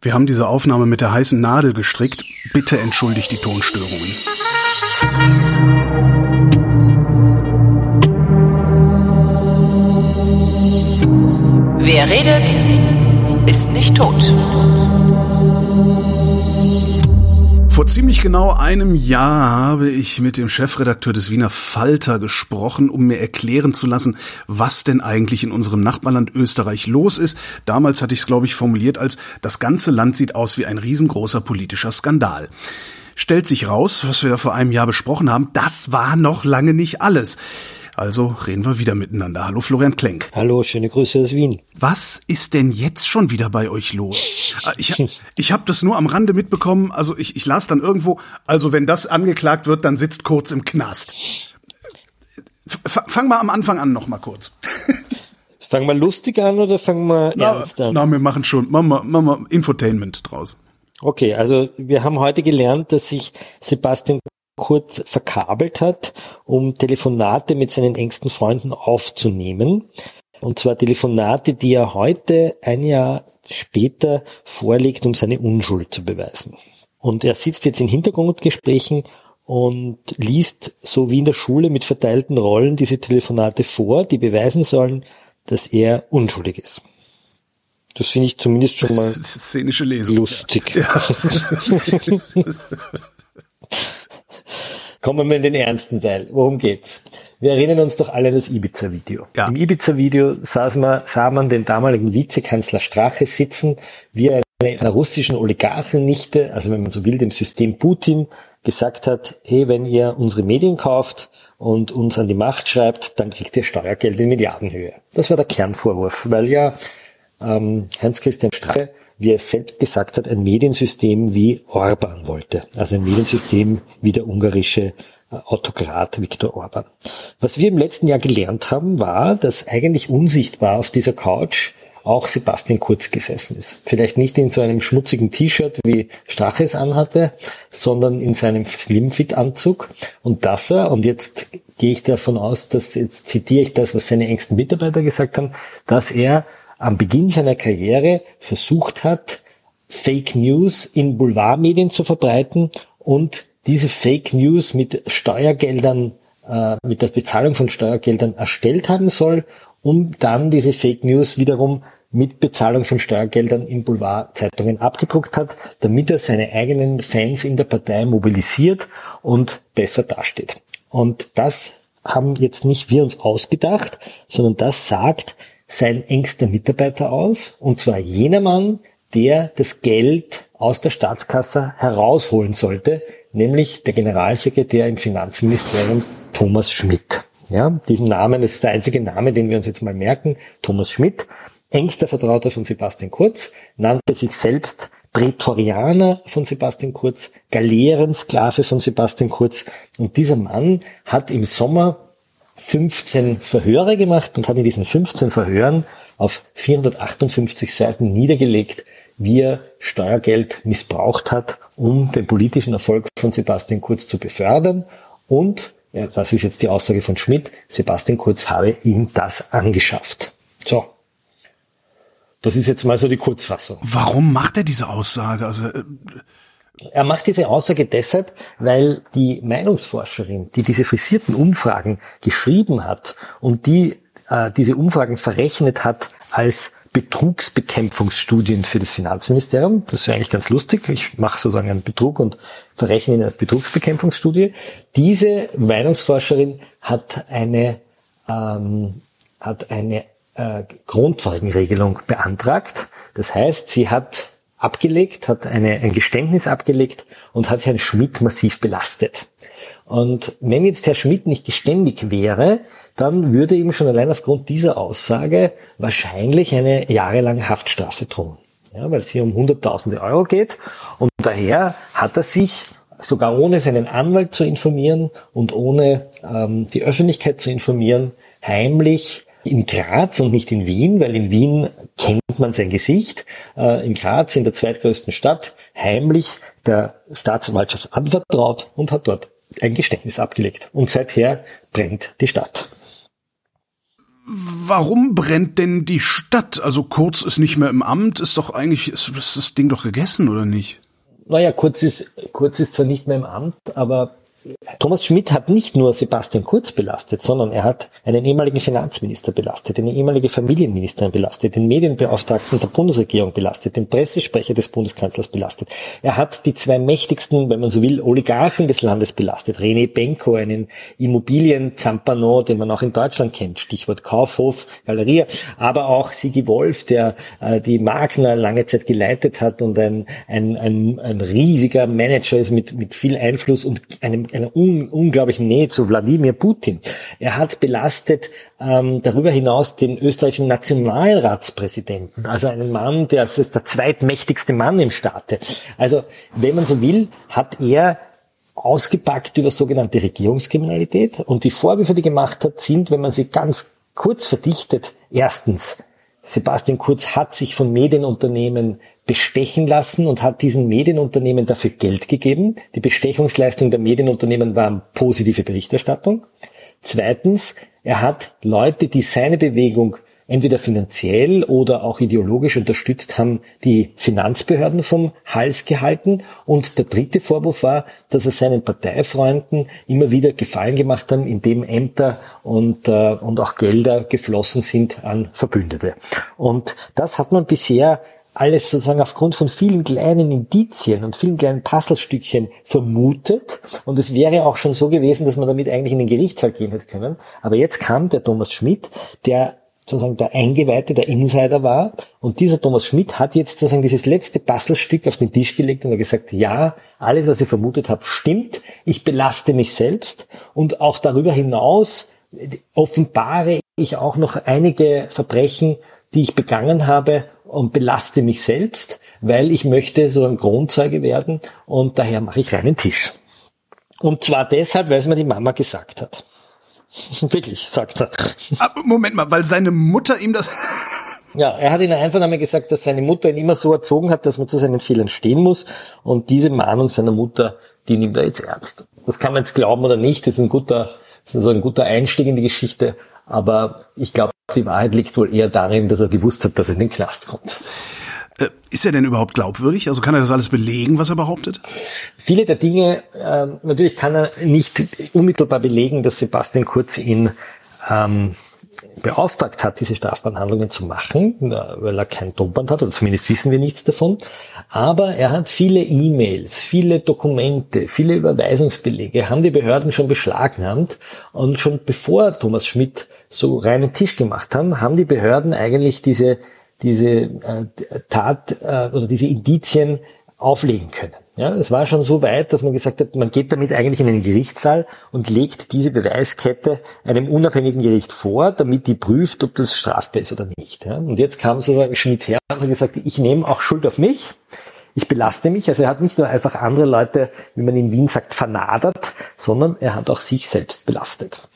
Wir haben diese Aufnahme mit der heißen Nadel gestrickt. Bitte entschuldigt die Tonstörungen. Wer redet, ist nicht tot. Vor ziemlich genau einem Jahr habe ich mit dem Chefredakteur des Wiener Falter gesprochen, um mir erklären zu lassen, was denn eigentlich in unserem Nachbarland Österreich los ist. Damals hatte ich es, glaube ich, formuliert als das ganze Land sieht aus wie ein riesengroßer politischer Skandal. Stellt sich raus, was wir da vor einem Jahr besprochen haben, das war noch lange nicht alles. Also reden wir wieder miteinander. Hallo Florian Klenk. Hallo, schöne Grüße aus Wien. Was ist denn jetzt schon wieder bei euch los? Ah, ich, ich habe das nur am Rande mitbekommen. Also ich, ich las dann irgendwo, also wenn das angeklagt wird, dann sitzt kurz im Knast. F fang mal am Anfang an noch mal kurz. Fangen wir lustig an oder fangen wir ernst an? Na, wir machen schon, machen wir, machen wir Infotainment draus. Okay, also wir haben heute gelernt, dass sich Sebastian Kurz verkabelt hat, um Telefonate mit seinen engsten Freunden aufzunehmen. Und zwar Telefonate, die er heute ein Jahr später vorlegt, um seine Unschuld zu beweisen. Und er sitzt jetzt in Hintergrundgesprächen und liest so wie in der Schule mit verteilten Rollen diese Telefonate vor, die beweisen sollen, dass er unschuldig ist. Das finde ich zumindest schon mal Szenische Lesung. lustig. Ja. Kommen wir in den ernsten Teil. Worum geht's? Wir erinnern uns doch alle an das Ibiza-Video. Ja. Im Ibiza-Video sah man, sah man den damaligen Vizekanzler Strache sitzen, wie er einer russischen Oligarchennichte, also wenn man so will, dem System Putin, gesagt hat, hey, wenn ihr unsere Medien kauft und uns an die Macht schreibt, dann kriegt ihr Steuergeld in Milliardenhöhe. Das war der Kernvorwurf, weil ja ähm, Heinz-Christian Strache wie er selbst gesagt hat, ein Mediensystem wie Orban wollte. Also ein Mediensystem wie der ungarische äh, Autokrat Viktor Orban. Was wir im letzten Jahr gelernt haben, war, dass eigentlich unsichtbar auf dieser Couch auch Sebastian Kurz gesessen ist. Vielleicht nicht in so einem schmutzigen T-Shirt, wie Strache es anhatte, sondern in seinem Slimfit-Anzug. Und dass er, und jetzt gehe ich davon aus, dass jetzt zitiere ich das, was seine engsten Mitarbeiter gesagt haben, dass er am Beginn seiner Karriere versucht hat, Fake News in Boulevardmedien zu verbreiten und diese Fake News mit Steuergeldern, äh, mit der Bezahlung von Steuergeldern erstellt haben soll, um dann diese Fake News wiederum mit Bezahlung von Steuergeldern in Boulevardzeitungen abgedruckt hat, damit er seine eigenen Fans in der Partei mobilisiert und besser dasteht. Und das haben jetzt nicht wir uns ausgedacht, sondern das sagt sein engster Mitarbeiter aus, und zwar jener Mann, der das Geld aus der Staatskasse herausholen sollte, nämlich der Generalsekretär im Finanzministerium Thomas Schmidt. Ja, diesen Namen, das ist der einzige Name, den wir uns jetzt mal merken, Thomas Schmidt, engster Vertrauter von Sebastian Kurz, nannte sich selbst Prätorianer von Sebastian Kurz, Galeerensklave von Sebastian Kurz und dieser Mann hat im Sommer 15 Verhöre gemacht und hat in diesen 15 Verhören auf 458 Seiten niedergelegt, wie er Steuergeld missbraucht hat, um den politischen Erfolg von Sebastian Kurz zu befördern. Und, ja, das ist jetzt die Aussage von Schmidt, Sebastian Kurz habe ihm das angeschafft. So. Das ist jetzt mal so die Kurzfassung. Warum macht er diese Aussage? Also äh, er macht diese Aussage deshalb, weil die Meinungsforscherin, die diese frisierten Umfragen geschrieben hat und die äh, diese Umfragen verrechnet hat als Betrugsbekämpfungsstudien für das Finanzministerium. Das ist ja eigentlich ganz lustig. Ich mache sozusagen einen Betrug und verrechne ihn als Betrugsbekämpfungsstudie. Diese Meinungsforscherin hat eine, ähm, hat eine äh, Grundzeugenregelung beantragt. Das heißt, sie hat abgelegt, hat eine, ein Geständnis abgelegt und hat Herrn Schmidt massiv belastet. Und wenn jetzt Herr Schmidt nicht geständig wäre, dann würde ihm schon allein aufgrund dieser Aussage wahrscheinlich eine jahrelange Haftstrafe drohen. Ja, weil es hier um Hunderttausende Euro geht. Und daher hat er sich sogar ohne seinen Anwalt zu informieren und ohne ähm, die Öffentlichkeit zu informieren, heimlich in Graz und nicht in Wien, weil in Wien kennt man sein Gesicht, äh, in Graz, in der zweitgrößten Stadt, heimlich der Staatsanwaltschaft anvertraut und hat dort ein Geständnis abgelegt. Und seither brennt die Stadt. Warum brennt denn die Stadt? Also Kurz ist nicht mehr im Amt, ist doch eigentlich, ist, ist das Ding doch gegessen, oder nicht? Naja, Kurz ist, Kurz ist zwar nicht mehr im Amt, aber Thomas Schmidt hat nicht nur Sebastian Kurz belastet, sondern er hat einen ehemaligen Finanzminister belastet, eine ehemalige Familienministerin belastet, den Medienbeauftragten der Bundesregierung belastet, den Pressesprecher des Bundeskanzlers belastet. Er hat die zwei mächtigsten, wenn man so will, Oligarchen des Landes belastet. René Benko, einen Immobilien-Zampano, den man auch in Deutschland kennt, Stichwort Kaufhof, Galeria, aber auch Sigi Wolf, der äh, die Magna lange Zeit geleitet hat und ein, ein, ein, ein riesiger Manager ist mit, mit viel Einfluss und einem einer un unglaublichen Nähe zu Wladimir Putin. Er hat belastet ähm, darüber hinaus den österreichischen Nationalratspräsidenten, also einen Mann, der ist der zweitmächtigste Mann im Staate. Also wenn man so will, hat er ausgepackt über sogenannte Regierungskriminalität und die Vorwürfe, die gemacht hat, sind, wenn man sie ganz kurz verdichtet, erstens, Sebastian Kurz hat sich von Medienunternehmen bestechen lassen und hat diesen Medienunternehmen dafür Geld gegeben. Die Bestechungsleistung der Medienunternehmen war positive Berichterstattung. Zweitens, er hat Leute, die seine Bewegung entweder finanziell oder auch ideologisch unterstützt haben, die Finanzbehörden vom Hals gehalten. Und der dritte Vorwurf war, dass er seinen Parteifreunden immer wieder Gefallen gemacht haben, indem Ämter und, äh, und auch Gelder geflossen sind an Verbündete. Und das hat man bisher alles sozusagen aufgrund von vielen kleinen Indizien und vielen kleinen Puzzlestückchen vermutet. Und es wäre auch schon so gewesen, dass man damit eigentlich in den Gerichtssaal gehen hätte können. Aber jetzt kam der Thomas Schmidt, der sozusagen der Eingeweihte, der Insider war. Und dieser Thomas Schmidt hat jetzt sozusagen dieses letzte Puzzlestück auf den Tisch gelegt und hat gesagt, ja, alles, was ich vermutet habe, stimmt. Ich belaste mich selbst. Und auch darüber hinaus offenbare ich auch noch einige Verbrechen, die ich begangen habe und belaste mich selbst, weil ich möchte so ein Kronzeuge werden und daher mache ich reinen Tisch. Und zwar deshalb, weil es mir die Mama gesagt hat. Wirklich, sagt er. Aber Moment mal, weil seine Mutter ihm das... Ja, er hat in der Einvernahme gesagt, dass seine Mutter ihn immer so erzogen hat, dass man zu seinen Fehlern stehen muss. Und diese Mahnung seiner Mutter, die nimmt er jetzt ernst. Das kann man jetzt glauben oder nicht. Das ist ein guter, das ist so ein guter Einstieg in die Geschichte. Aber ich glaube, die Wahrheit liegt wohl eher darin, dass er gewusst hat, dass er in den Knast kommt. Äh, ist er denn überhaupt glaubwürdig? Also kann er das alles belegen, was er behauptet? Viele der Dinge, äh, natürlich kann er nicht unmittelbar belegen, dass Sebastian Kurz ihn ähm, beauftragt hat, diese strafbaren Handlungen zu machen, weil er kein Tonband hat, oder zumindest wissen wir nichts davon. Aber er hat viele E-Mails, viele Dokumente, viele Überweisungsbelege, haben die Behörden schon beschlagnahmt. Und schon bevor Thomas Schmidt so reinen Tisch gemacht haben, haben die Behörden eigentlich diese, diese äh, Tat äh, oder diese Indizien auflegen können. Ja, es war schon so weit, dass man gesagt hat, man geht damit eigentlich in den Gerichtssaal und legt diese Beweiskette einem unabhängigen Gericht vor, damit die prüft, ob das strafbar ist oder nicht. Ja, und jetzt kam sozusagen Schmidt her und hat gesagt, ich nehme auch Schuld auf mich. Ich belaste mich. Also er hat nicht nur einfach andere Leute, wie man in Wien sagt, vernadert, sondern er hat auch sich selbst belastet.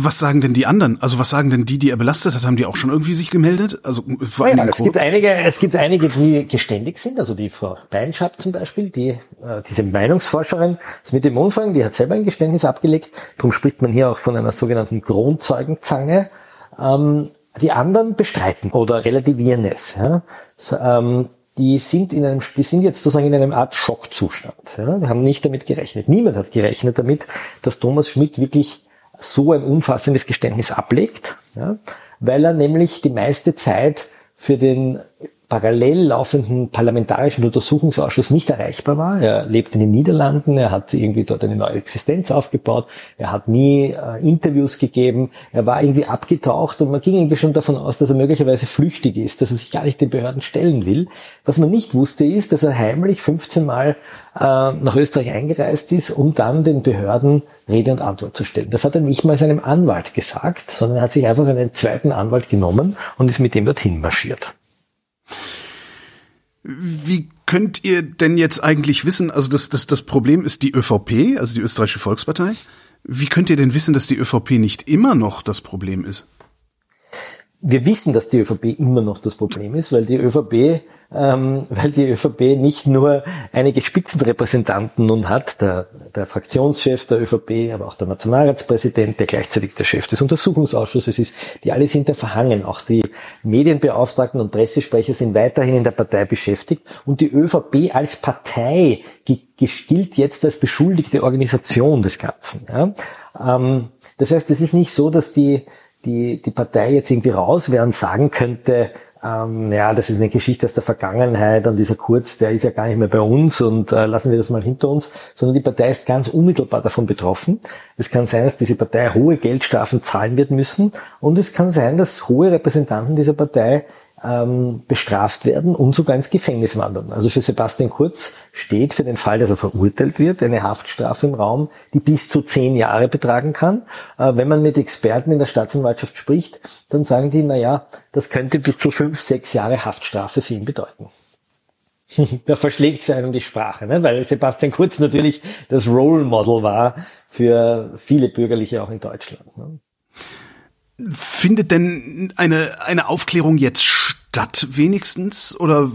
Was sagen denn die anderen? Also was sagen denn die, die er belastet hat? Haben die auch schon irgendwie sich gemeldet? Also vor allem ja, es gibt einige, es gibt einige, die geständig sind. Also die Frau Beinschab zum Beispiel, die äh, diese Meinungsforscherin mit dem Umfang, die hat selber ein Geständnis abgelegt. Darum spricht man hier auch von einer sogenannten Kronzeugenzange. Ähm, die anderen bestreiten oder relativieren es. Ja? So, ähm, die sind in einem, die sind jetzt sozusagen in einem Art Schockzustand. Ja? Die haben nicht damit gerechnet. Niemand hat gerechnet damit, dass Thomas Schmidt wirklich so ein umfassendes Geständnis ablegt, ja, weil er nämlich die meiste Zeit für den parallel laufenden parlamentarischen Untersuchungsausschuss nicht erreichbar war. Er lebt in den Niederlanden, er hat irgendwie dort eine neue Existenz aufgebaut, er hat nie äh, Interviews gegeben, er war irgendwie abgetaucht und man ging irgendwie schon davon aus, dass er möglicherweise flüchtig ist, dass er sich gar nicht den Behörden stellen will. Was man nicht wusste ist, dass er heimlich 15 Mal äh, nach Österreich eingereist ist, um dann den Behörden Rede und Antwort zu stellen. Das hat er nicht mal seinem Anwalt gesagt, sondern er hat sich einfach einen zweiten Anwalt genommen und ist mit dem dorthin marschiert. Wie könnt ihr denn jetzt eigentlich wissen, also das, das, das Problem ist die ÖVP, also die österreichische Volkspartei. Wie könnt ihr denn wissen, dass die ÖVP nicht immer noch das Problem ist? Wir wissen, dass die ÖVP immer noch das Problem ist, weil die ÖVP ähm, weil die ÖVP nicht nur einige Spitzenrepräsentanten nun hat, der, der Fraktionschef der ÖVP, aber auch der Nationalratspräsident, der gleichzeitig der Chef des Untersuchungsausschusses ist, die alle sind da verhangen. Auch die Medienbeauftragten und Pressesprecher sind weiterhin in der Partei beschäftigt und die ÖVP als Partei gilt jetzt als beschuldigte Organisation des Ganzen. Ja? Ähm, das heißt, es ist nicht so, dass die, die, die Partei jetzt irgendwie raus wäre und sagen könnte, ähm, ja, das ist eine Geschichte aus der Vergangenheit und dieser Kurz, der ist ja gar nicht mehr bei uns und äh, lassen wir das mal hinter uns, sondern die Partei ist ganz unmittelbar davon betroffen. Es kann sein, dass diese Partei hohe Geldstrafen zahlen wird müssen und es kann sein, dass hohe Repräsentanten dieser Partei ähm, bestraft werden und sogar ins Gefängnis wandern. Also für Sebastian Kurz steht für den Fall, dass er verurteilt wird, eine Haftstrafe im Raum, die bis zu zehn Jahre betragen kann. Äh, wenn man mit Experten in der Staatsanwaltschaft spricht, dann sagen die, na ja, das könnte bis zu fünf, sechs Jahre Haftstrafe für ihn bedeuten. da verschlägt sich einem die Sprache, ne? weil Sebastian Kurz natürlich das Role Model war für viele Bürgerliche auch in Deutschland. Ne? Findet denn eine, eine Aufklärung jetzt statt, wenigstens? Oder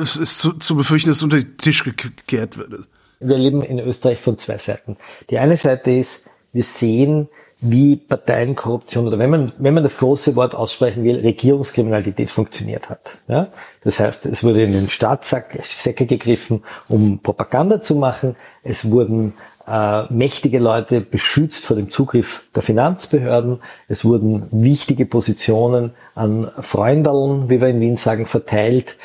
ist es zu, zu befürchten, dass es unter den Tisch gekehrt wird? Wir leben in Österreich von zwei Seiten. Die eine Seite ist, wir sehen, wie Parteienkorruption oder wenn man, wenn man das große Wort aussprechen will, Regierungskriminalität funktioniert hat. Ja? Das heißt, es wurde in den Staatssäckel gegriffen, um Propaganda zu machen. Es wurden äh, mächtige Leute beschützt vor dem Zugriff der Finanzbehörden. Es wurden wichtige Positionen an Freundeln, wie wir in Wien sagen, verteilt.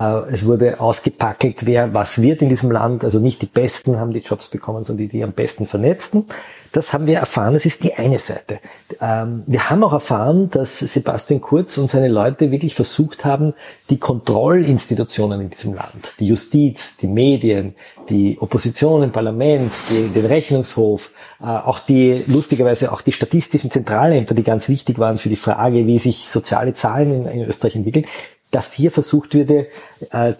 Äh, es wurde ausgepackelt, wer was wird in diesem Land. Also nicht die Besten haben die Jobs bekommen, sondern die, die am besten vernetzten. Das haben wir erfahren, das ist die eine Seite. Ähm, wir haben auch erfahren, dass Sebastian Kurz und seine Leute wirklich versucht haben, die Kontrollinstitutionen in diesem Land, die Justiz, die Medien, die Opposition im Parlament, den Rechnungshof, äh, auch die, lustigerweise auch die statistischen Zentralämter, die ganz wichtig waren für die Frage, wie sich soziale Zahlen in, Österreich entwickeln, dass hier versucht würde,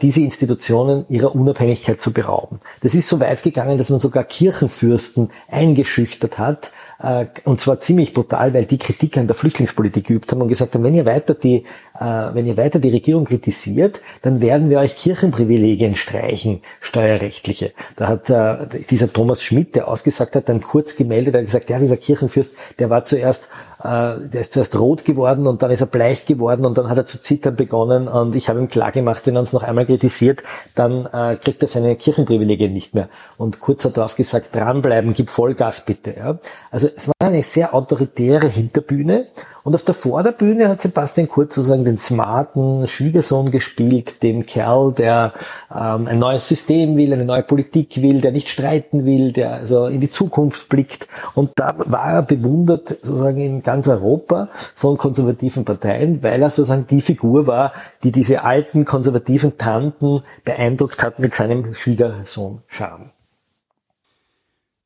diese Institutionen ihrer Unabhängigkeit zu berauben. Das ist so weit gegangen, dass man sogar Kirchenfürsten eingeschüchtert hat, äh, und zwar ziemlich brutal, weil die Kritik an der Flüchtlingspolitik geübt haben und gesagt haben, wenn ihr weiter die, äh, wenn ihr weiter die Regierung kritisiert, dann werden wir euch Kirchenprivilegien streichen, steuerrechtliche. Da hat äh, dieser Thomas Schmidt, der ausgesagt hat, dann kurz gemeldet, hat gesagt, ja, dieser Kirchenfürst, der war zuerst, der ist zuerst rot geworden und dann ist er bleich geworden und dann hat er zu zittern begonnen und ich habe ihm klar gemacht, wenn er uns noch einmal kritisiert, dann kriegt er seine Kirchenprivilegien nicht mehr. Und Kurz hat darauf gesagt, dranbleiben, gib Vollgas bitte. Ja. Also es war eine sehr autoritäre Hinterbühne und auf der Vorderbühne hat Sebastian Kurz sozusagen den smarten Schwiegersohn gespielt, dem Kerl, der ähm, ein neues System will, eine neue Politik will, der nicht streiten will, der also in die Zukunft blickt. Und da war er bewundert sozusagen in ganz Europa von konservativen Parteien, weil er sozusagen die Figur war, die diese alten konservativen Tanten beeindruckt hat mit seinem Schwiegersohn-Charme.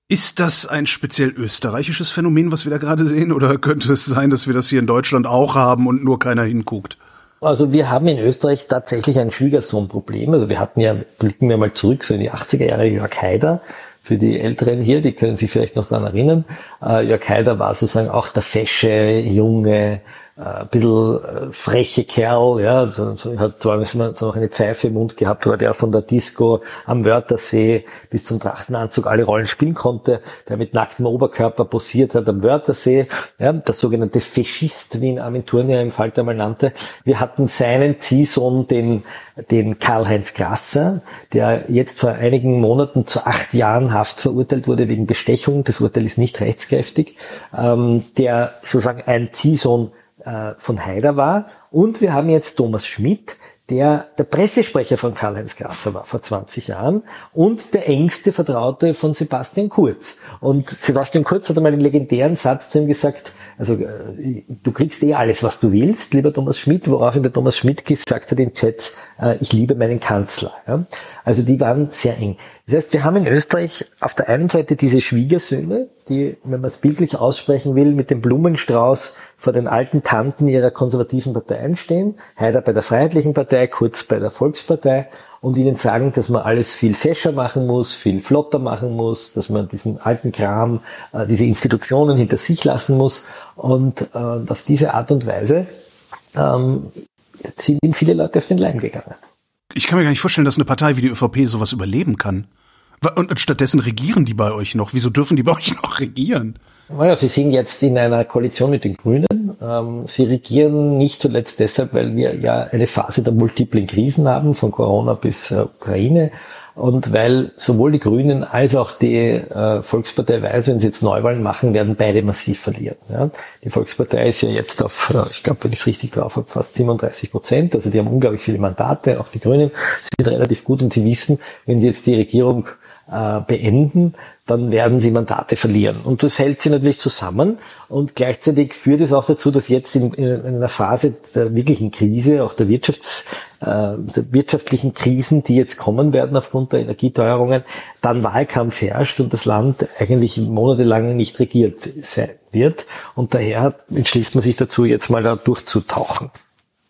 Ist das ein speziell österreichisches Phänomen, was wir da gerade sehen? Oder könnte es sein, dass wir das hier in Deutschland auch haben und nur keiner hinguckt? Also wir haben in Österreich tatsächlich ein Schwiegersohnproblem. Also wir hatten ja, blicken wir mal zurück, so in die 80er Jahre Jörg Haider. Für die Älteren hier, die können sich vielleicht noch daran erinnern. Äh, Jörg Haider war sozusagen auch der fesche, junge, äh, ein bisschen äh, freche Kerl, ja, so, so, hat zwar so noch eine Pfeife im Mund gehabt, war der von der Disco am Wörthersee bis zum Trachtenanzug alle Rollen spielen konnte, der mit nacktem Oberkörper posiert hat am Wörthersee, ja, der sogenannte Faschist, wie ihn Armin Thurnier im Falter mal nannte. Wir hatten seinen Ziehsohn, den, den Karl-Heinz Grasser, der jetzt vor einigen Monaten zu acht Jahren Haft verurteilt wurde wegen Bestechung. Das Urteil ist nicht rechtskräftig, ähm, der sozusagen ein Ziehsohn äh, von Haider war. Und wir haben jetzt Thomas Schmidt, der der Pressesprecher von Karl-Heinz Grasser war vor 20 Jahren und der engste Vertraute von Sebastian Kurz. Und Sebastian Kurz hat einmal den legendären Satz zu ihm gesagt, also äh, du kriegst eh alles, was du willst, lieber Thomas Schmidt, woraufhin der Thomas Schmidt gesagt hat in Chats, äh, ich liebe meinen Kanzler. Also die waren sehr eng. Das heißt, wir haben in Österreich auf der einen Seite diese Schwiegersöhne, die, wenn man es bildlich aussprechen will, mit dem Blumenstrauß vor den alten Tanten ihrer konservativen Parteien stehen, Heider bei der Freiheitlichen Partei, Kurz bei der Volkspartei und ihnen sagen, dass man alles viel fescher machen muss, viel flotter machen muss, dass man diesen alten Kram, äh, diese Institutionen hinter sich lassen muss und äh, auf diese Art und Weise ähm, sind ihm viele Leute auf den Leim gegangen. Ich kann mir gar nicht vorstellen, dass eine Partei wie die ÖVP sowas überleben kann. Und stattdessen regieren die bei euch noch. Wieso dürfen die bei euch noch regieren? Naja, sie sind jetzt in einer Koalition mit den Grünen. Ähm, sie regieren nicht zuletzt deshalb, weil wir ja eine Phase der multiplen Krisen haben, von Corona bis äh, Ukraine. Und weil sowohl die Grünen als auch die äh, Volkspartei weiß, wenn sie jetzt Neuwahlen machen, werden beide massiv verlieren. Die Volkspartei ist ja jetzt auf, äh, ich glaube, wenn ich es richtig drauf habe, fast 37 Prozent. Also die haben unglaublich viele Mandate. Auch die Grünen sind relativ gut und sie wissen, wenn sie jetzt die Regierung äh, beenden, dann werden sie Mandate verlieren. Und das hält sie natürlich zusammen. Und gleichzeitig führt es auch dazu, dass jetzt in, in einer Phase der wirklichen Krise, auch der, Wirtschafts, äh, der wirtschaftlichen Krisen, die jetzt kommen werden aufgrund der Energieteuerungen, dann Wahlkampf herrscht und das Land eigentlich monatelang nicht regiert sein wird. Und daher entschließt man sich dazu, jetzt mal da durchzutauchen.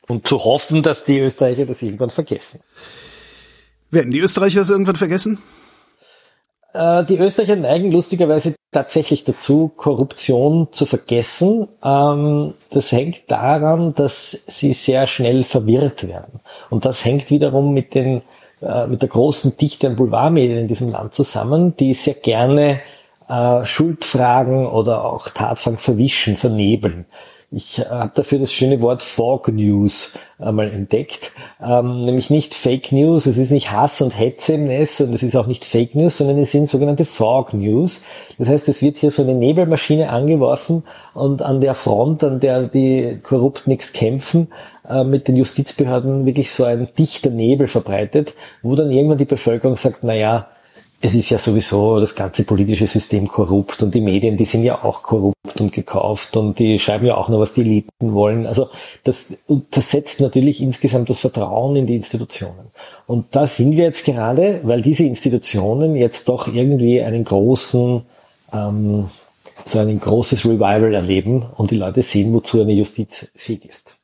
Und zu hoffen, dass die Österreicher das irgendwann vergessen. Werden die Österreicher das irgendwann vergessen? Äh, die Österreicher neigen lustigerweise tatsächlich dazu, Korruption zu vergessen. Ähm, das hängt daran, dass sie sehr schnell verwirrt werden. Und das hängt wiederum mit den äh, mit der großen Dichte an Boulevardmedien in diesem Land zusammen, die sehr gerne äh, Schuldfragen oder auch Tatfang verwischen, vernebeln. Ich äh, habe dafür das schöne Wort Fog News einmal entdeckt. Ähm, nämlich nicht Fake News, es ist nicht Hass und Hetze im Netz und es ist auch nicht Fake News, sondern es sind sogenannte Fog News. Das heißt, es wird hier so eine Nebelmaschine angeworfen und an der Front, an der die korrupt nichts kämpfen, äh, mit den Justizbehörden wirklich so ein dichter Nebel verbreitet, wo dann irgendwann die Bevölkerung sagt, na ja, es ist ja sowieso das ganze politische System korrupt und die Medien, die sind ja auch korrupt und gekauft und die schreiben ja auch nur, was die Eliten wollen. Also das, das setzt natürlich insgesamt das Vertrauen in die Institutionen. Und da sind wir jetzt gerade, weil diese Institutionen jetzt doch irgendwie einen großen, ähm, so ein großes Revival erleben und die Leute sehen, wozu eine Justiz fähig ist.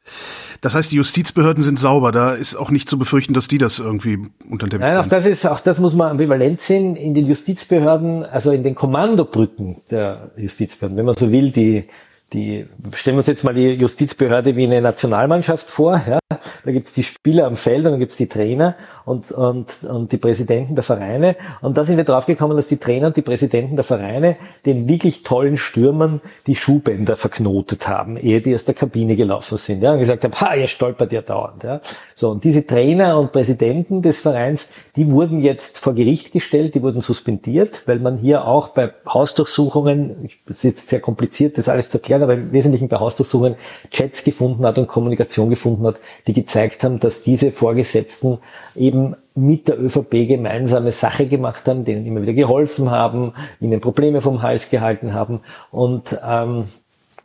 Das heißt, die Justizbehörden sind sauber. Da ist auch nicht zu befürchten, dass die das irgendwie unter dem. Nein, auch das ist, auch das muss man ambivalent sehen. In den Justizbehörden, also in den Kommandobrücken der Justizbehörden, wenn man so will, die die, stellen wir uns jetzt mal die Justizbehörde wie eine Nationalmannschaft vor. Ja? Da gibt's die Spieler am Feld und dann gibt's die Trainer und, und, und die Präsidenten der Vereine. Und da sind wir draufgekommen, dass die Trainer und die Präsidenten der Vereine den wirklich tollen Stürmern die Schuhbänder verknotet haben, ehe die aus der Kabine gelaufen sind. Ja? Und gesagt haben, ha, ihr stolpert ja dauernd. Ja? So, und diese Trainer und Präsidenten des Vereins, die wurden jetzt vor Gericht gestellt, die wurden suspendiert, weil man hier auch bei Hausdurchsuchungen, das ist jetzt sehr kompliziert, das alles zu erklären, aber im Wesentlichen bei Hausdurchsuchungen Chats gefunden hat und Kommunikation gefunden hat, die gezeigt haben, dass diese Vorgesetzten eben mit der ÖVP gemeinsame Sache gemacht haben, denen immer wieder geholfen haben, ihnen Probleme vom Hals gehalten haben. Und ähm,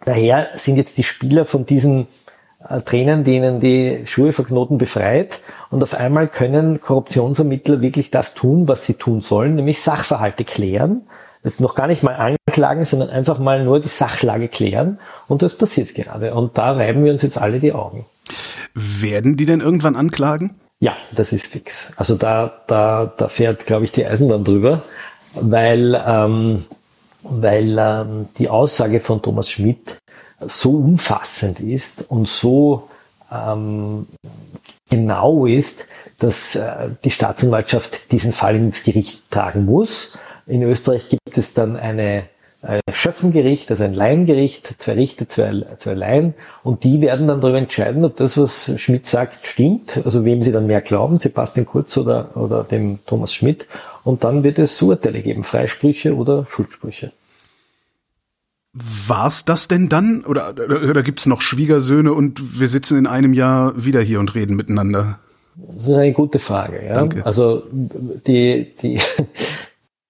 daher sind jetzt die Spieler von diesen äh, Trainern, denen die Schuhe verknoten, befreit. Und auf einmal können Korruptionsermittler wirklich das tun, was sie tun sollen, nämlich Sachverhalte klären Jetzt noch gar nicht mal anklagen, sondern einfach mal nur die Sachlage klären. Und das passiert gerade. Und da reiben wir uns jetzt alle die Augen. Werden die denn irgendwann anklagen? Ja, das ist fix. Also da, da, da fährt, glaube ich, die Eisenbahn drüber, weil, ähm, weil ähm, die Aussage von Thomas Schmidt so umfassend ist und so ähm, genau ist, dass äh, die Staatsanwaltschaft diesen Fall ins Gericht tragen muss. In Österreich gibt es dann eine ein Schöffengericht, also ein Laiengericht, zwei Richter, zwei, zwei Laien, und die werden dann darüber entscheiden, ob das, was Schmidt sagt, stimmt, also wem sie dann mehr glauben, Sebastian Kurz oder, oder dem Thomas Schmidt, und dann wird es Urteile geben, Freisprüche oder Schuldsprüche. War's das denn dann? Oder, oder, oder gibt's noch Schwiegersöhne und wir sitzen in einem Jahr wieder hier und reden miteinander? Das ist eine gute Frage. Ja? Danke. Also die, die,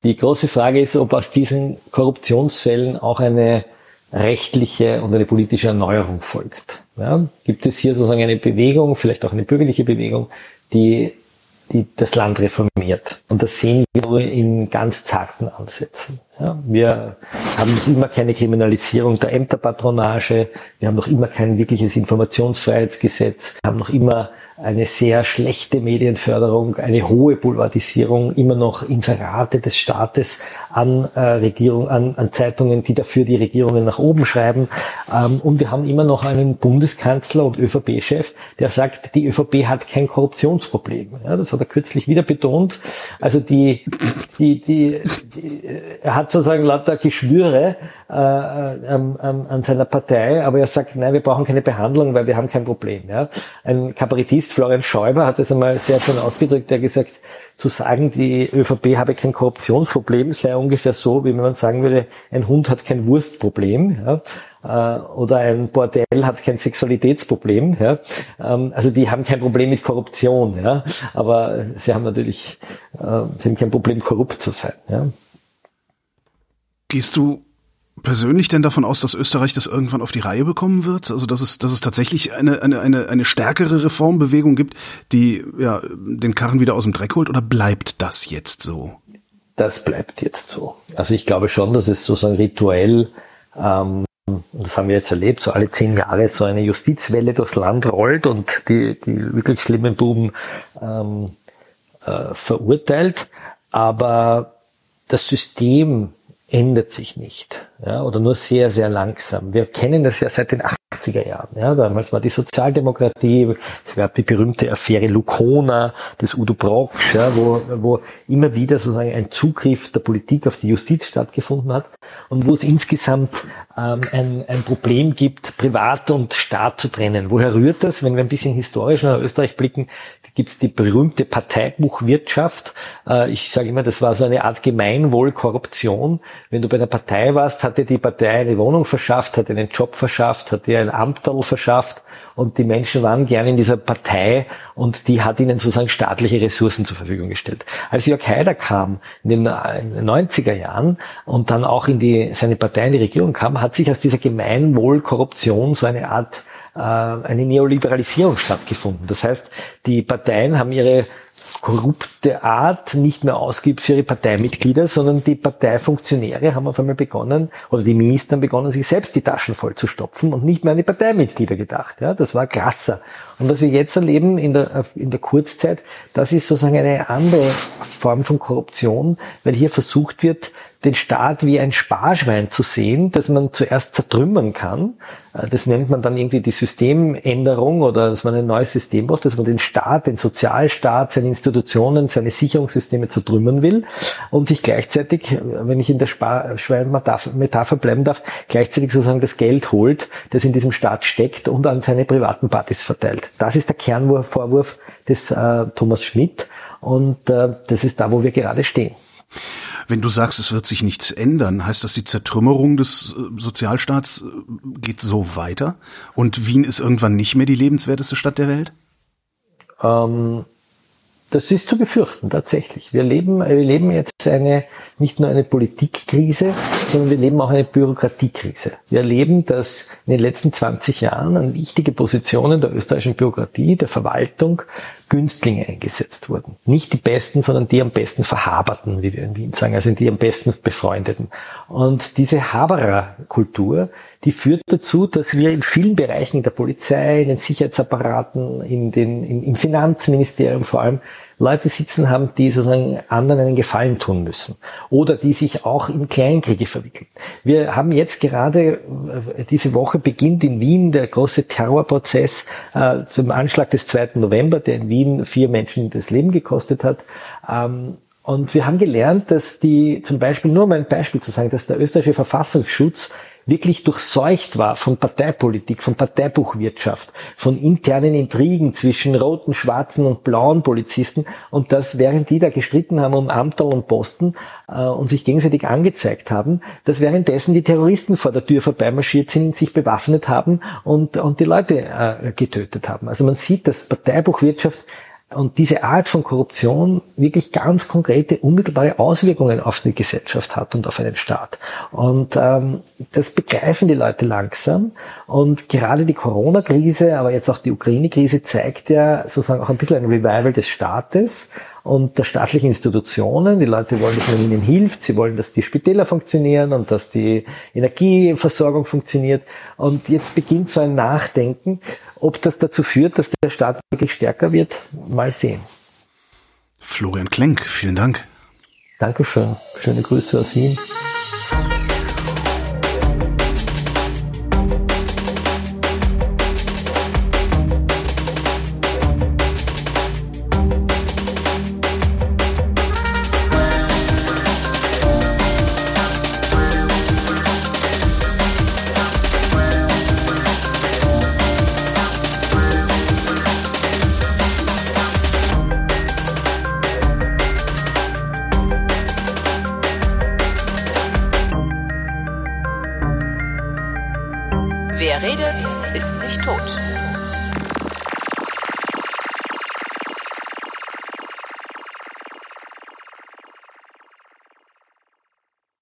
die große Frage ist, ob aus diesen Korruptionsfällen auch eine rechtliche und eine politische Erneuerung folgt. Ja, gibt es hier sozusagen eine Bewegung, vielleicht auch eine bürgerliche Bewegung, die, die das Land reformieren vermehrt. Und das sehen wir in ganz zarten Ansätzen. Ja, wir haben noch immer keine Kriminalisierung der Ämterpatronage, wir haben noch immer kein wirkliches Informationsfreiheitsgesetz, wir haben noch immer eine sehr schlechte Medienförderung, eine hohe Boulevardisierung, immer noch Inserate des Staates an äh, Regierung, an, an Zeitungen, die dafür die Regierungen nach oben schreiben. Ähm, und wir haben immer noch einen Bundeskanzler und ÖVP-Chef, der sagt, die ÖVP hat kein Korruptionsproblem. Ja, das hat er kürzlich wieder betont. Also die, die, die, die er hat sozusagen lauter Geschwüre äh, äh, an seiner Partei, aber er sagt, nein, wir brauchen keine Behandlung, weil wir haben kein Problem. Ja? Ein Kabarettist, Florian Schäuber, hat es einmal sehr schön ausgedrückt, der gesagt, zu sagen, die ÖVP habe kein Korruptionsproblem, sei ungefähr so, wie wenn man sagen würde, ein Hund hat kein Wurstproblem. Ja? Äh, oder ein Bordell hat kein Sexualitätsproblem. Ja? Ähm, also die haben kein Problem mit Korruption, ja? aber sie haben natürlich äh, sie haben kein Problem, korrupt zu sein. Ja? Gehst du persönlich denn davon aus, dass Österreich das irgendwann auf die Reihe bekommen wird? Also dass es, dass es tatsächlich eine, eine, eine, eine stärkere Reformbewegung gibt, die ja, den Karren wieder aus dem Dreck holt, oder bleibt das jetzt so? Das bleibt jetzt so. Also ich glaube schon, dass es sozusagen rituell, ähm, das haben wir jetzt erlebt, so alle zehn Jahre so eine Justizwelle durchs Land rollt und die, die wirklich schlimmen Buben ähm, äh, verurteilt. Aber das System ändert sich nicht ja, oder nur sehr, sehr langsam. Wir kennen das ja seit den 80er Jahren. Ja. Damals war die Sozialdemokratie, es gab die berühmte Affäre Lucona des Udo Brocksch, ja, wo, wo immer wieder sozusagen ein Zugriff der Politik auf die Justiz stattgefunden hat und wo es insgesamt ähm, ein, ein Problem gibt, Privat und Staat zu trennen. Woher rührt das? Wenn wir ein bisschen historisch nach Österreich blicken, gibt es die berühmte Parteibuchwirtschaft. Äh, ich sage immer, das war so eine Art Gemeinwohlkorruption. Wenn du bei der Partei warst, hat dir die Partei eine Wohnung verschafft, hat dir einen Job verschafft, hat dir ein Amterl verschafft und die Menschen waren gerne in dieser Partei und die hat ihnen sozusagen staatliche Ressourcen zur Verfügung gestellt. Als Jörg Haider kam in den 90er Jahren und dann auch in die, seine Partei in die Regierung kam, hat sich aus dieser Gemeinwohlkorruption so eine Art äh, eine Neoliberalisierung stattgefunden. Das heißt, die Parteien haben ihre korrupte Art nicht mehr ausgibt für ihre Parteimitglieder, sondern die Parteifunktionäre haben auf einmal begonnen, oder die Minister haben begonnen, sich selbst die Taschen voll zu stopfen und nicht mehr an die Parteimitglieder gedacht. Ja, das war krasser. Und was wir jetzt erleben in der, in der Kurzzeit, das ist sozusagen eine andere Form von Korruption, weil hier versucht wird, den Staat wie ein Sparschwein zu sehen, das man zuerst zertrümmern kann. Äh, das nennt man dann irgendwie die Systemänderung oder dass man ein neues System braucht, dass man den Staat, den Sozialstaat, seine Institutionen, seine Sicherungssysteme zertrümmern will und sich gleichzeitig, wenn ich in der Sparschwein-Metapher bleiben darf, gleichzeitig sozusagen das Geld holt, das in diesem Staat steckt und an seine privaten Partys verteilt. Das ist der Kernvorwurf des äh, Thomas Schmidt und äh, das ist da, wo wir gerade stehen. Wenn du sagst, es wird sich nichts ändern, heißt das, die Zertrümmerung des äh, Sozialstaats äh, geht so weiter? Und Wien ist irgendwann nicht mehr die lebenswerteste Stadt der Welt? Ähm, das ist zu befürchten, tatsächlich. Wir leben, wir leben jetzt eine, nicht nur eine Politikkrise, sondern wir leben auch eine Bürokratiekrise. Wir erleben, dass in den letzten 20 Jahren an wichtige Positionen der österreichischen Bürokratie, der Verwaltung, Günstlinge eingesetzt wurden. Nicht die besten, sondern die am besten verhaberten, wie wir in Wien sagen, also die am besten befreundeten. Und diese Habererkultur, die führt dazu, dass wir in vielen Bereichen der Polizei, in den Sicherheitsapparaten, in den, im Finanzministerium vor allem Leute sitzen haben, die sozusagen anderen einen Gefallen tun müssen oder die sich auch in Kleinkriege verwickeln. Wir haben jetzt gerade, äh, diese Woche beginnt in Wien der große Terrorprozess äh, zum Anschlag des 2. November, der in Wien vier Menschen das Leben gekostet hat. Ähm, und wir haben gelernt, dass die, zum Beispiel, nur um ein Beispiel zu sagen, dass der österreichische Verfassungsschutz wirklich durchseucht war von Parteipolitik, von Parteibuchwirtschaft, von internen Intrigen zwischen roten, schwarzen und blauen Polizisten und das, während die da gestritten haben um Amtal und Posten äh, und sich gegenseitig angezeigt haben, dass währenddessen die Terroristen vor der Tür vorbeimarschiert sind, sich bewaffnet haben und, und die Leute äh, getötet haben. Also man sieht, dass Parteibuchwirtschaft und diese Art von Korruption wirklich ganz konkrete, unmittelbare Auswirkungen auf die Gesellschaft hat und auf einen Staat. Und ähm, das begreifen die Leute langsam. Und gerade die Corona-Krise, aber jetzt auch die Ukraine-Krise zeigt ja sozusagen auch ein bisschen ein Revival des Staates und der staatlichen Institutionen. Die Leute wollen, dass man ihnen hilft. Sie wollen, dass die Spitäler funktionieren und dass die Energieversorgung funktioniert. Und jetzt beginnt so ein Nachdenken, ob das dazu führt, dass der Staat wirklich stärker wird. Mal sehen. Florian Klenk, vielen Dank. Dankeschön. Schöne Grüße aus Wien.